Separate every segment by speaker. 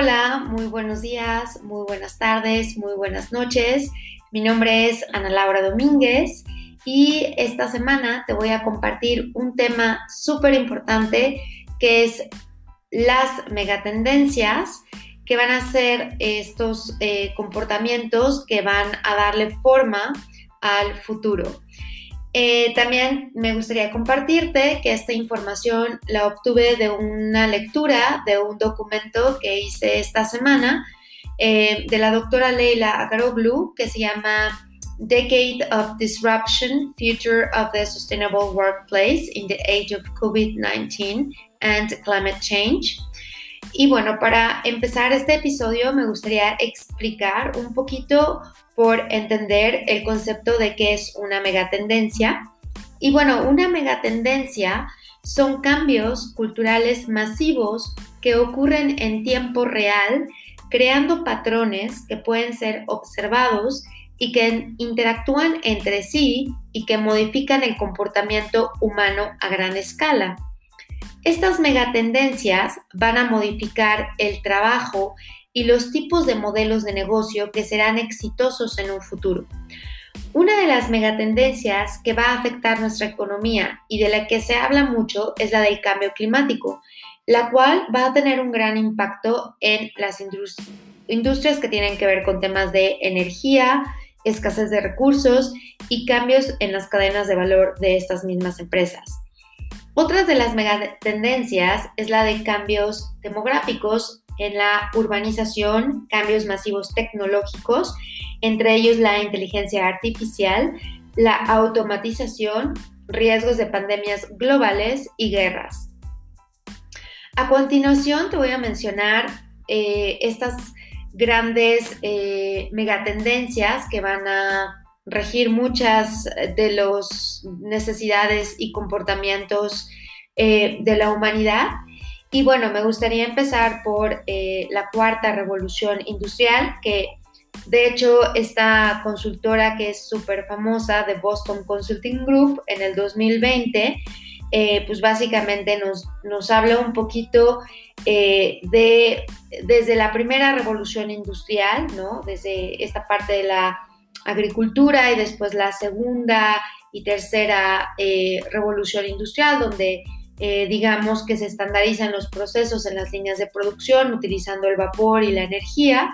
Speaker 1: Hola, muy buenos días, muy buenas tardes, muy buenas noches. Mi nombre es Ana Laura Domínguez y esta semana te voy a compartir un tema súper importante que es las megatendencias que van a ser estos eh, comportamientos que van a darle forma al futuro. Eh, también me gustaría compartirte que esta información la obtuve de una lectura de un documento que hice esta semana eh, de la doctora Leila Akaroglu que se llama Decade of Disruption, Future of the Sustainable Workplace in the Age of COVID-19 and Climate Change. Y bueno, para empezar este episodio me gustaría explicar un poquito por entender el concepto de qué es una megatendencia. Y bueno, una megatendencia son cambios culturales masivos que ocurren en tiempo real, creando patrones que pueden ser observados y que interactúan entre sí y que modifican el comportamiento humano a gran escala. Estas megatendencias van a modificar el trabajo y los tipos de modelos de negocio que serán exitosos en un futuro. Una de las megatendencias que va a afectar nuestra economía y de la que se habla mucho es la del cambio climático, la cual va a tener un gran impacto en las industrias que tienen que ver con temas de energía, escasez de recursos y cambios en las cadenas de valor de estas mismas empresas. Otra de las megatendencias es la de cambios demográficos en la urbanización, cambios masivos tecnológicos, entre ellos la inteligencia artificial, la automatización, riesgos de pandemias globales y guerras. A continuación te voy a mencionar eh, estas grandes eh, megatendencias que van a regir muchas de las necesidades y comportamientos eh, de la humanidad y bueno, me gustaría empezar por eh, la cuarta revolución industrial, que de hecho esta consultora que es súper famosa de Boston Consulting Group en el 2020, eh, pues básicamente nos, nos, habla un poquito eh, de desde la primera revolución industrial, ¿no? Desde esta parte de la agricultura y después la segunda y tercera revolución industrial, donde eh, digamos que se estandarizan los procesos en las líneas de producción utilizando el vapor y la energía.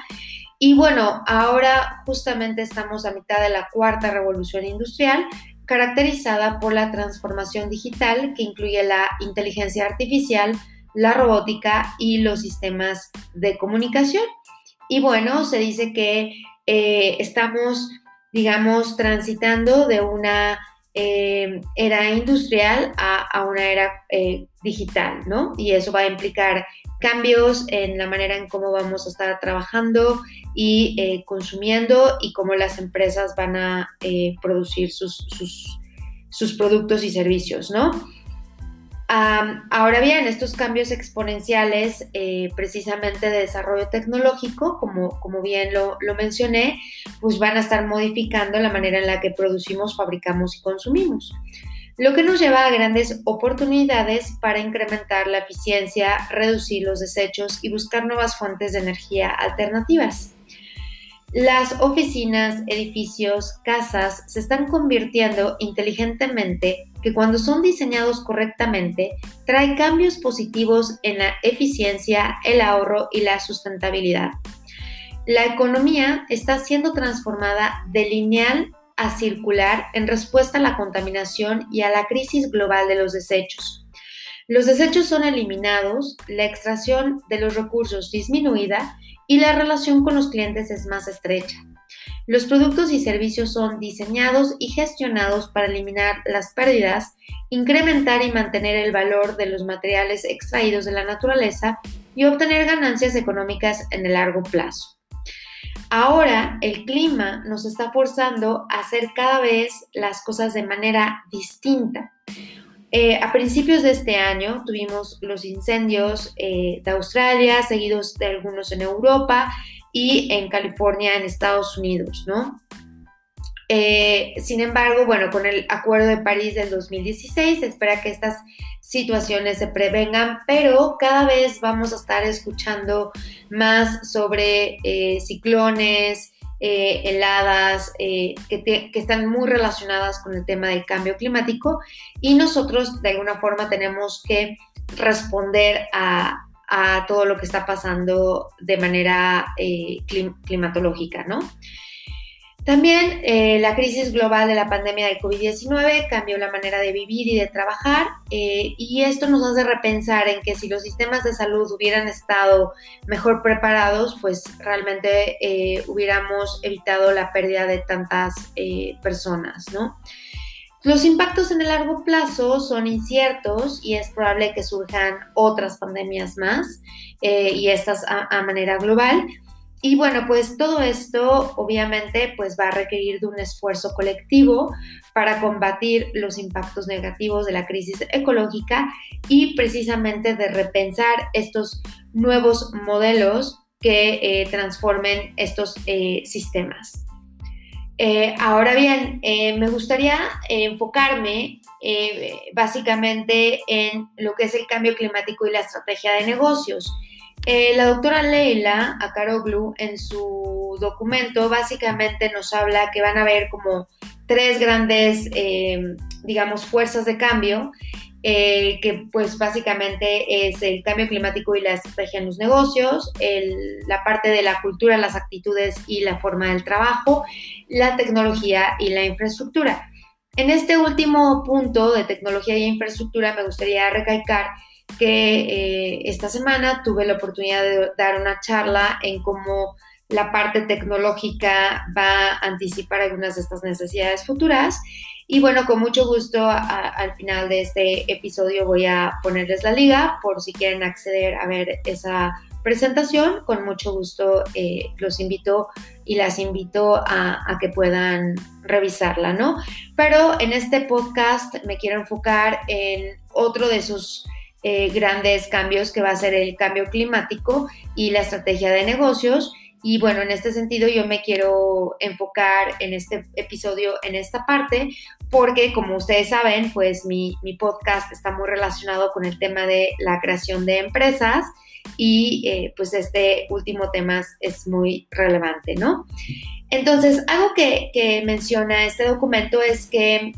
Speaker 1: Y bueno, ahora justamente estamos a mitad de la cuarta revolución industrial, caracterizada por la transformación digital que incluye la inteligencia artificial, la robótica y los sistemas de comunicación. Y bueno, se dice que eh, estamos, digamos, transitando de una eh, era industrial a, una era eh, digital, ¿no? Y eso va a implicar cambios en la manera en cómo vamos a estar trabajando y consumiendo y cómo las empresas van a producir sus, sus productos y servicios, ¿no? Ahora bien, estos cambios exponenciales, eh, precisamente de desarrollo tecnológico, como, como bien lo, lo, mencioné, pues van a estar modificando la manera en la que producimos, fabricamos y consumimos. Lo que nos lleva a grandes oportunidades para incrementar la eficiencia, reducir los desechos y buscar nuevas fuentes de energía alternativas. Las oficinas, edificios, casas se están convirtiendo inteligentemente que cuando son diseñados correctamente trae cambios positivos en la eficiencia, el ahorro y la sustentabilidad. La economía está siendo transformada de lineal a circular en respuesta a la contaminación y a la crisis global de los desechos. Los desechos son eliminados, la extracción de los recursos disminuida y la relación con los clientes es más estrecha. Los productos y servicios son diseñados y gestionados para eliminar las pérdidas, incrementar y mantener el valor de los materiales extraídos de la naturaleza y obtener ganancias económicas en el largo plazo. Ahora el clima nos está forzando a hacer cada vez las cosas de manera distinta. Eh, a principios de este año tuvimos los incendios eh, de Australia, seguidos de algunos en Europa y en California, en Estados Unidos, ¿no? Eh, sin embargo, bueno, con el Acuerdo de París del 2016 se espera que estas situaciones se prevengan, pero cada vez vamos a estar escuchando más sobre eh, ciclones, eh, heladas, que, que, están muy relacionadas con el tema del cambio climático y nosotros de alguna forma tenemos que responder a, a todo lo que está pasando de manera eh, climatológica, ¿no? También eh, la crisis global de la pandemia del COVID-19 cambió la manera de vivir y de trabajar eh, y esto nos hace repensar en que si los sistemas de salud hubieran estado mejor preparados, pues realmente hubiéramos evitado la pérdida de tantas personas, ¿no? Los impactos en el largo plazo son inciertos y es probable que surjan otras pandemias más eh, y estas a, manera global. Y bueno, pues todo esto obviamente pues va a requerir de un esfuerzo colectivo para combatir los impactos negativos de la crisis ecológica y precisamente de repensar estos nuevos modelos que eh, transformen estos eh, sistemas. Eh, ahora bien, eh, me gustaría enfocarme eh, básicamente en lo que es el cambio climático y la estrategia de negocios. la doctora Leila Akaroglu en su documento básicamente nos habla que van a haber como tres grandes, digamos, fuerzas de cambio eh, que pues básicamente es el cambio climático y la estrategia en los negocios, la parte de la cultura, las actitudes y la forma del trabajo, la tecnología y la infraestructura. En este último punto de tecnología y infraestructura me gustaría recalcar que eh, esta semana tuve la oportunidad de dar una charla en cómo la parte tecnológica va a anticipar algunas de estas necesidades futuras y bueno, con mucho gusto al final de este episodio voy a ponerles la liga por si quieren acceder a ver esa presentación. Con mucho gusto eh, los invito y las invito a, que puedan revisarla, ¿no? Pero en este podcast me quiero enfocar en otro de esos eh, grandes cambios que va a ser el cambio climático y la estrategia de negocios. Y bueno, en este sentido yo me quiero enfocar en este episodio, en esta parte, porque como ustedes saben, pues mi, podcast está muy relacionado con el tema de la creación de empresas y eh, pues este último tema es muy relevante, ¿no? Entonces, algo que, menciona este documento es que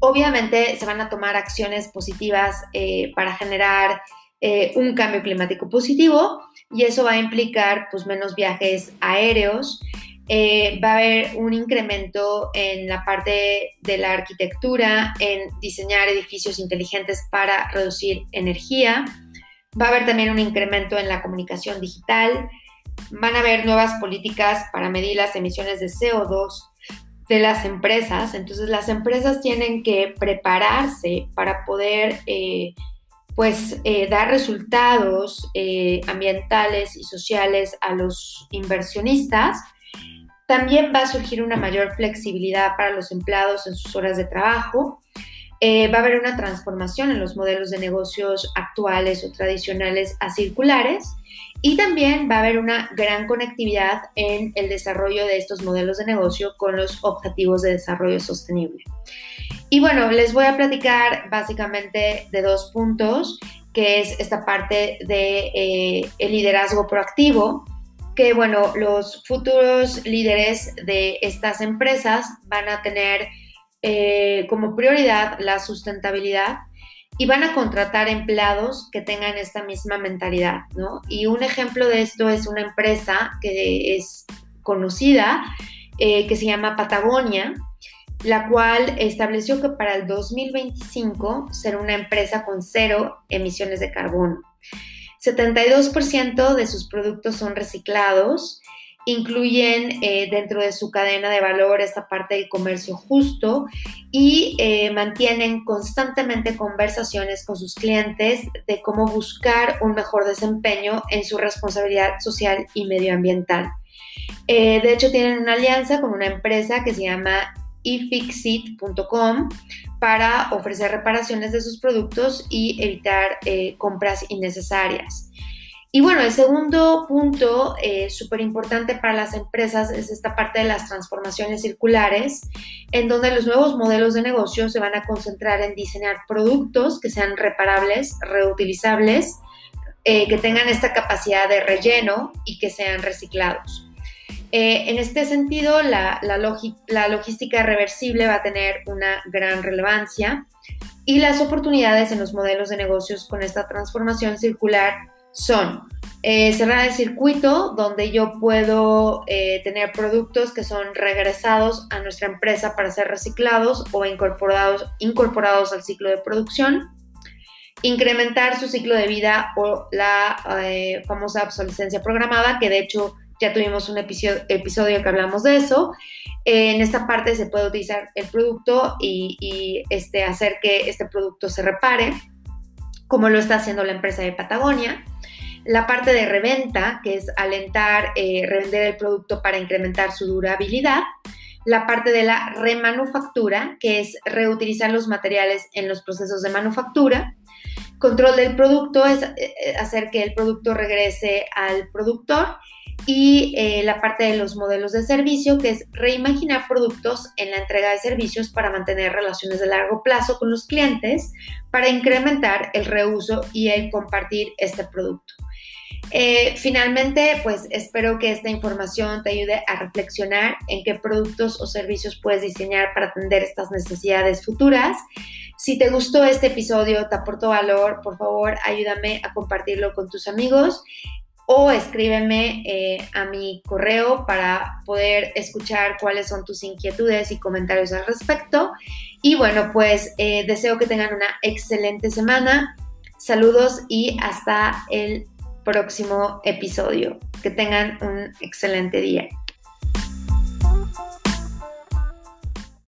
Speaker 1: obviamente se van a tomar acciones positivas eh, para generar eh, un cambio climático positivo y eso va a implicar pues menos viajes aéreos, eh, va a haber un incremento en la parte de la arquitectura, en diseñar edificios inteligentes para reducir energía. Va a haber también un incremento en la comunicación digital. Van a haber nuevas políticas para medir las emisiones de CO2 de las empresas. Entonces las empresas tienen que prepararse para poder eh, pues eh, dar resultados ambientales y sociales a los inversionistas también va a surgir una mayor flexibilidad para los empleados en sus horas de trabajo. Eh, va a haber una transformación en los modelos de negocios actuales o tradicionales a circulares y también va a haber una gran conectividad en el desarrollo de estos modelos de negocio con los objetivos de desarrollo sostenible. Y bueno, les voy a platicar básicamente de dos puntos, que es esta parte de eh, el liderazgo proactivo, que, bueno, los futuros líderes de estas empresas van a tener eh, como prioridad la sustentabilidad y van a contratar empleados que tengan esta misma mentalidad, ¿no? Y un ejemplo de esto es una empresa que es conocida, eh, que se llama Patagonia, la cual estableció que para el 2025 será una empresa con cero emisiones de carbono. 72% de sus productos son reciclados, incluyen eh, dentro de su cadena de valor esta parte del comercio justo y eh, mantienen constantemente conversaciones con sus clientes de cómo buscar un mejor desempeño en su responsabilidad social y medioambiental. Eh, de hecho, tienen una alianza con una empresa que se llama ifixit.com para ofrecer reparaciones de sus productos y evitar eh, compras innecesarias. Y bueno, el segundo punto eh, súper importante para las empresas es esta parte de las transformaciones circulares, en donde los nuevos modelos de negocio se van a concentrar en diseñar productos que sean reparables, reutilizables, eh, que tengan esta capacidad de relleno y que sean reciclados. Eh, en este sentido, la, la, la logística reversible va a tener una gran relevancia y las oportunidades en los modelos de negocios con esta transformación circular son eh, cerrar el circuito donde yo puedo eh, tener productos que son regresados a nuestra empresa para ser reciclados o incorporados, incorporados al ciclo de producción, incrementar su ciclo de vida o la eh, famosa obsolescencia programada, que de hecho ya tuvimos un episodio, episodio que hablamos de eso. en esta parte se puede utilizar el producto y, y este, hacer que este producto se repare, como lo está haciendo la empresa de Patagonia. La parte de reventa, que es alentar, eh, revender el producto para incrementar su durabilidad, la parte de la remanufactura, que es reutilizar los materiales en los procesos de manufactura, control del producto es eh, hacer que el producto regrese al productor y eh, la parte de los modelos de servicio, que es reimaginar productos en la entrega de servicios para mantener relaciones de largo plazo con los clientes, para incrementar el reuso y el compartir este producto. Eh, finalmente, pues espero que esta información te ayude a reflexionar en qué productos o servicios puedes diseñar para atender estas necesidades futuras. Si te gustó este episodio, te aportó valor, por favor ayúdame a compartirlo con tus amigos o escríbeme eh, a mi correo para poder escuchar cuáles son tus inquietudes y comentarios al respecto. Y bueno, pues eh, deseo que tengan una excelente semana. Saludos y hasta el próximo episodio. Que tengan un excelente día.